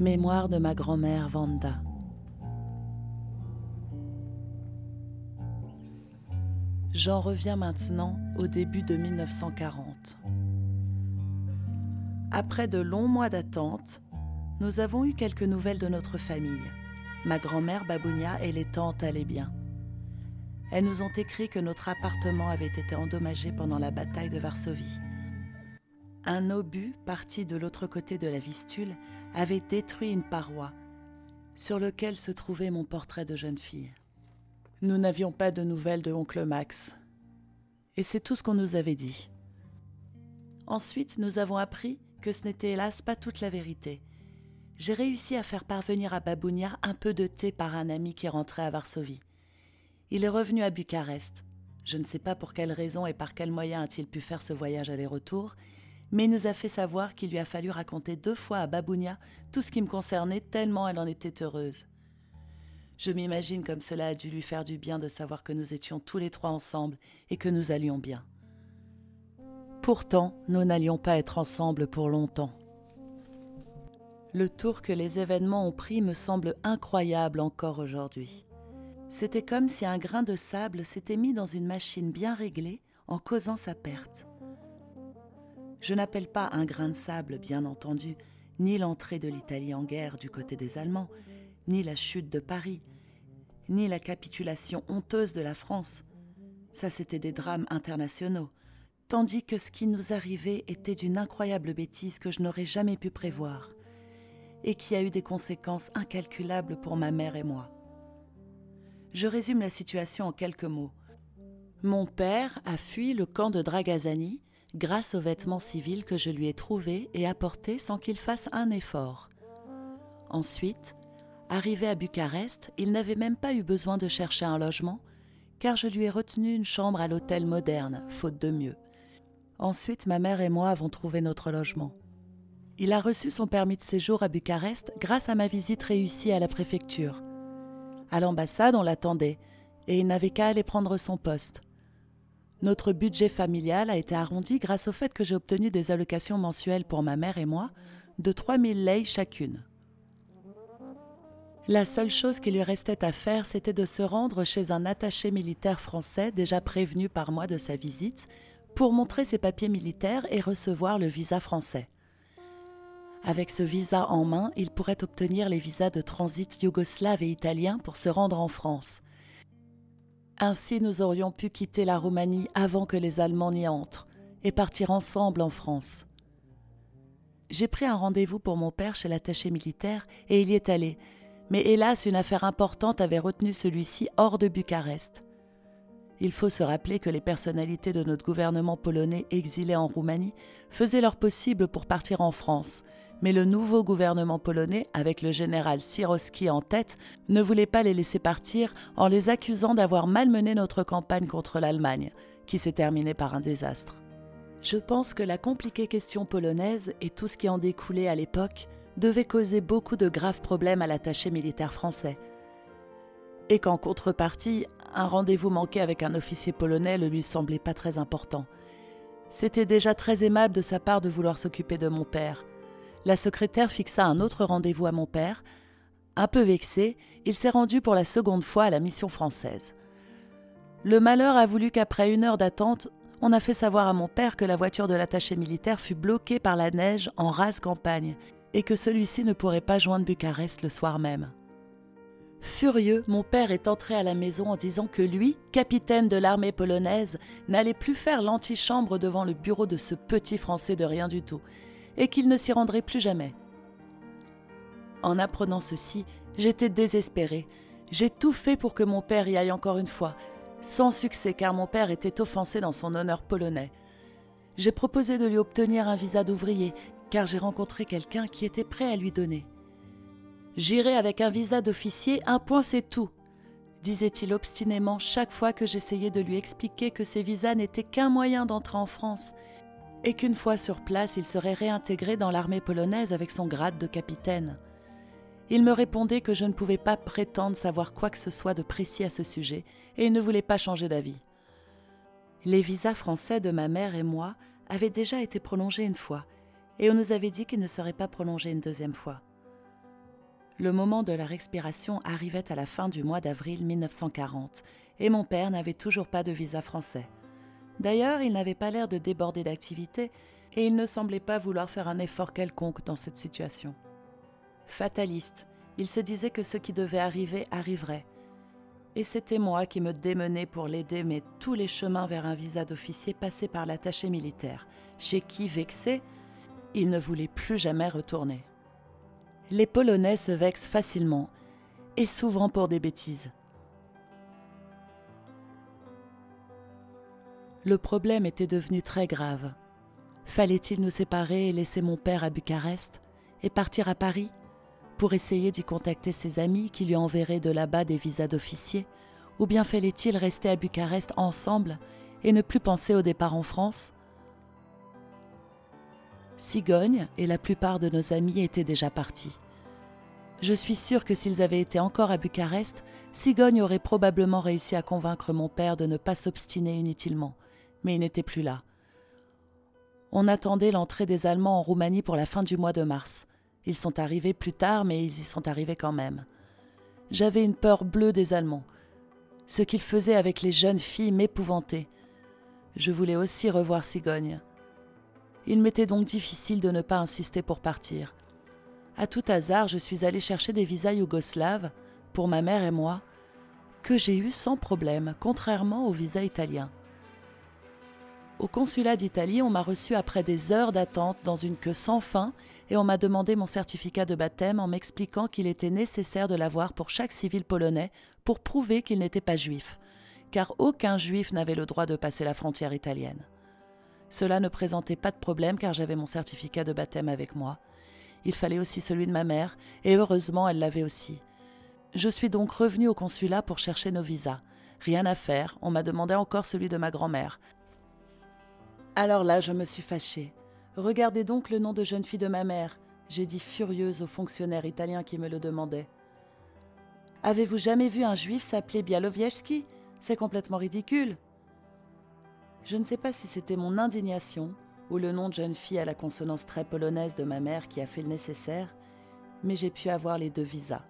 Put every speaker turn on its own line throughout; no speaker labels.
Mémoire de ma grand-mère Vanda. J'en reviens maintenant au début de 1940. Après de longs mois d'attente, nous avons eu quelques nouvelles de notre famille. Ma grand-mère Babounia et les tantes allaient bien. Elles nous ont écrit que notre appartement avait été endommagé pendant la bataille de Varsovie. Un obus parti de l'autre côté de la Vistule avait détruit une paroi sur lequel se trouvait mon portrait de jeune fille. Nous n'avions pas de nouvelles de oncle Max. Et c'est tout ce qu'on nous avait dit. Ensuite, nous avons appris que ce n'était hélas pas toute la vérité. J'ai réussi à faire parvenir à Babounia un peu de thé par un ami qui rentrait à Varsovie. Il est revenu à Bucarest. Je ne sais pas pour quelle raison et par quel moyen a-t-il pu faire ce voyage aller-retour, mais nous a fait savoir qu'il lui a fallu raconter deux fois à Babounia tout ce qui me concernait tellement elle en était heureuse. Je m'imagine comme cela a dû lui faire du bien de savoir que nous étions tous les trois ensemble et que nous allions bien. Pourtant, nous n'allions pas être ensemble pour longtemps. Le tour que les événements ont pris me semble incroyable encore aujourd'hui. C'était comme si un grain de sable s'était mis dans une machine bien réglée en causant sa perte. Je n'appelle pas un grain de sable, bien entendu, ni l'entrée de l'Italie en guerre du côté des Allemands, ni la chute de Paris, ni la capitulation honteuse de la France. Ça, c'était des drames internationaux. Tandis que ce qui nous arrivait était d'une incroyable bêtise que je n'aurais jamais pu prévoir, et qui a eu des conséquences incalculables pour ma mère et moi. Je résume la situation en quelques mots. Mon père a fui le camp de Dragazani grâce aux vêtements civils que je lui ai trouvés et apportés sans qu'il fasse un effort. Ensuite, Arrivé à Bucarest, il n'avait même pas eu besoin de chercher un logement, car je lui ai retenu une chambre à l'hôtel moderne, faute de mieux. Ensuite, ma mère et moi avons trouvé notre logement. Il a reçu son permis de séjour à Bucarest grâce à ma visite réussie à la préfecture. À l'ambassade, on l'attendait, et il n'avait qu'à aller prendre son poste. Notre budget familial a été arrondi grâce au fait que j'ai obtenu des allocations mensuelles pour ma mère et moi de 3000 lei chacune. La seule chose qui lui restait à faire, c'était de se rendre chez un attaché militaire français déjà prévenu par moi de sa visite pour montrer ses papiers militaires et recevoir le visa français. Avec ce visa en main, il pourrait obtenir les visas de transit yougoslave et italien pour se rendre en France. Ainsi, nous aurions pu quitter la Roumanie avant que les Allemands n'y entrent et partir ensemble en France. J'ai pris un rendez-vous pour mon père chez l'attaché militaire et il y est allé, mais hélas une affaire importante avait retenu celui-ci hors de Bucarest. Il faut se rappeler que les personnalités de notre gouvernement polonais exilés en Roumanie faisaient leur possible pour partir en France, mais le nouveau gouvernement polonais, avec le général Siroski en tête, ne voulait pas les laisser partir en les accusant d'avoir malmené notre campagne contre l'Allemagne, qui s'est terminée par un désastre. Je pense que la compliquée question polonaise et tout ce qui en découlait à l'époque devait causer beaucoup de graves problèmes à l'attaché militaire français. Et qu'en contrepartie, un rendez-vous manqué avec un officier polonais ne lui semblait pas très important. C'était déjà très aimable de sa part de vouloir s'occuper de mon père. La secrétaire fixa un autre rendez-vous à mon père. Un peu vexé, il s'est rendu pour la seconde fois à la mission française. Le malheur a voulu qu'après une heure d'attente, on a fait savoir à mon père que la voiture de l'attaché militaire fut bloquée par la neige en rase campagne et que celui-ci ne pourrait pas joindre Bucarest le soir même. Furieux, mon père est entré à la maison en disant que lui, capitaine de l'armée polonaise, n'allait plus faire l'antichambre devant le bureau de ce petit Français de rien du tout, et qu'il ne s'y rendrait plus jamais. En apprenant ceci, j'étais désespéré. J'ai tout fait pour que mon père y aille encore une fois, sans succès car mon père était offensé dans son honneur polonais. J'ai proposé de lui obtenir un visa d'ouvrier car j'ai rencontré quelqu'un qui était prêt à lui donner. J'irai avec un visa d'officier, un point c'est tout, disait-il obstinément chaque fois que j'essayais de lui expliquer que ces visas n'étaient qu'un moyen d'entrer en France, et qu'une fois sur place il serait réintégré dans l'armée polonaise avec son grade de capitaine. Il me répondait que je ne pouvais pas prétendre savoir quoi que ce soit de précis à ce sujet, et il ne voulait pas changer d'avis. Les visas français de ma mère et moi avaient déjà été prolongés une fois, et on nous avait dit qu'il ne serait pas prolongé une deuxième fois. Le moment de leur expiration arrivait à la fin du mois d'avril 1940 et mon père n'avait toujours pas de visa français. D'ailleurs, il n'avait pas l'air de déborder d'activité et il ne semblait pas vouloir faire un effort quelconque dans cette situation. Fataliste, il se disait que ce qui devait arriver arriverait. Et c'était moi qui me démenais pour l'aider, mais tous les chemins vers un visa d'officier passaient par l'attaché militaire, chez qui, vexé, il ne voulait plus jamais retourner. Les Polonais se vexent facilement, et souvent pour des bêtises. Le problème était devenu très grave. Fallait-il nous séparer et laisser mon père à Bucarest et partir à Paris pour essayer d'y contacter ses amis qui lui enverraient de là-bas des visas d'officier Ou bien fallait-il rester à Bucarest ensemble et ne plus penser au départ en France? Cigogne et la plupart de nos amis étaient déjà partis. Je suis sûre que s'ils avaient été encore à Bucarest, Cigogne aurait probablement réussi à convaincre mon père de ne pas s'obstiner inutilement mais il n'était plus là. On attendait l'entrée des Allemands en Roumanie pour la fin du mois de mars. Ils sont arrivés plus tard, mais ils y sont arrivés quand même. J'avais une peur bleue des Allemands. Ce qu'ils faisaient avec les jeunes filles m'épouvantait. Je voulais aussi revoir Cigogne. Il m'était donc difficile de ne pas insister pour partir. À tout hasard, je suis allée chercher des visas yougoslaves, pour ma mère et moi, que j'ai eu sans problème, contrairement aux visas italiens. Au consulat d'Italie, on m'a reçu après des heures d'attente dans une queue sans fin et on m'a demandé mon certificat de baptême en m'expliquant qu'il était nécessaire de l'avoir pour chaque civil polonais pour prouver qu'il n'était pas juif, car aucun juif n'avait le droit de passer la frontière italienne. Cela ne présentait pas de problème car j'avais mon certificat de baptême avec moi. Il fallait aussi celui de ma mère, et heureusement elle l'avait aussi. Je suis donc revenu au consulat pour chercher nos visas. Rien à faire, on m'a demandé encore celui de ma grand-mère. Alors là, je me suis fâchée. Regardez donc le nom de jeune fille de ma mère, j'ai dit furieuse au fonctionnaire italien qui me le demandait. Avez-vous jamais vu un juif s'appeler Bialowiecki? C'est complètement ridicule. Je ne sais pas si c'était mon indignation ou le nom de jeune fille à la consonance très polonaise de ma mère qui a fait le nécessaire, mais j'ai pu avoir les deux visas.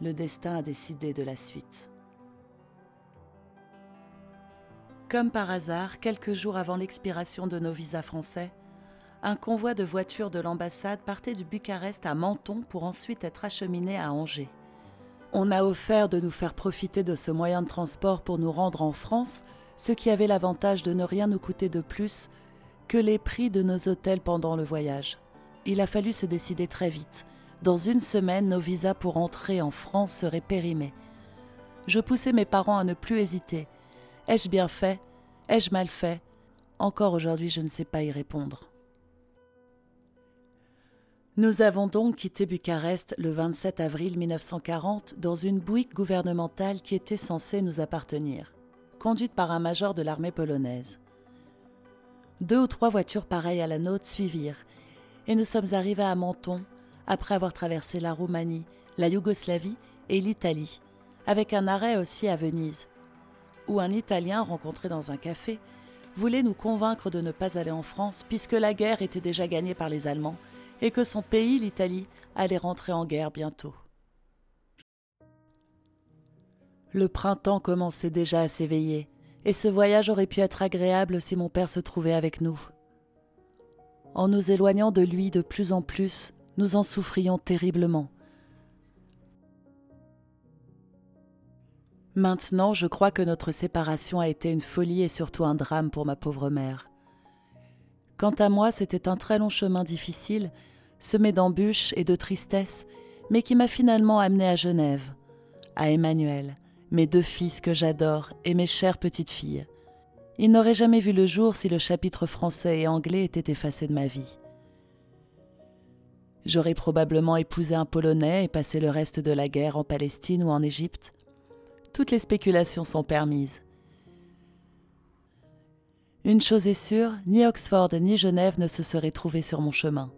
Le destin a décidé de la suite. Comme par hasard, quelques jours avant l'expiration de nos visas français, un convoi de voitures de l'ambassade partait du Bucarest à Menton pour ensuite être acheminé à Angers. On a offert de nous faire profiter de ce moyen de transport pour nous rendre en France, ce qui avait l'avantage de ne rien nous coûter de plus que les prix de nos hôtels pendant le voyage. Il a fallu se décider très vite. Dans une semaine, nos visas pour entrer en France seraient périmés. Je poussais mes parents à ne plus hésiter Ai-je bien fait? Ai-je mal fait? Encore aujourd'hui, je ne sais pas y répondre. Nous avons donc quitté Bucarest le 27 avril 1940 dans une bouique gouvernementale qui était censée nous appartenir, conduite par un major de l'armée polonaise. Deux ou trois voitures pareilles à la nôtre suivirent, et nous sommes arrivés à Menton après avoir traversé la Roumanie, la Yougoslavie et l'Italie, avec un arrêt aussi à Venise, où un Italien rencontré dans un café voulait nous convaincre de ne pas aller en France puisque la guerre était déjà gagnée par les Allemands et que son pays, l'Italie, allait rentrer en guerre bientôt. Le printemps commençait déjà à s'éveiller, et ce voyage aurait pu être agréable si mon père se trouvait avec nous. En nous éloignant de lui de plus en plus, nous en souffrions terriblement. Maintenant, je crois que notre séparation a été une folie et surtout un drame pour ma pauvre mère. Quant à moi, c'était un très long chemin difficile, semé d'embûches et de tristesse, mais qui m'a finalement amené à Genève, à Emmanuel, mes deux fils que j'adore et mes chères petites filles. Ils n'auraient jamais vu le jour si le chapitre français et anglais était effacé de ma vie. J'aurais probablement épousé un Polonais et passé le reste de la guerre en Palestine ou en Égypte toutes les spéculations sont permises. Une chose est sûre, ni Oxford ni Genève ne se seraient trouvés sur mon chemin.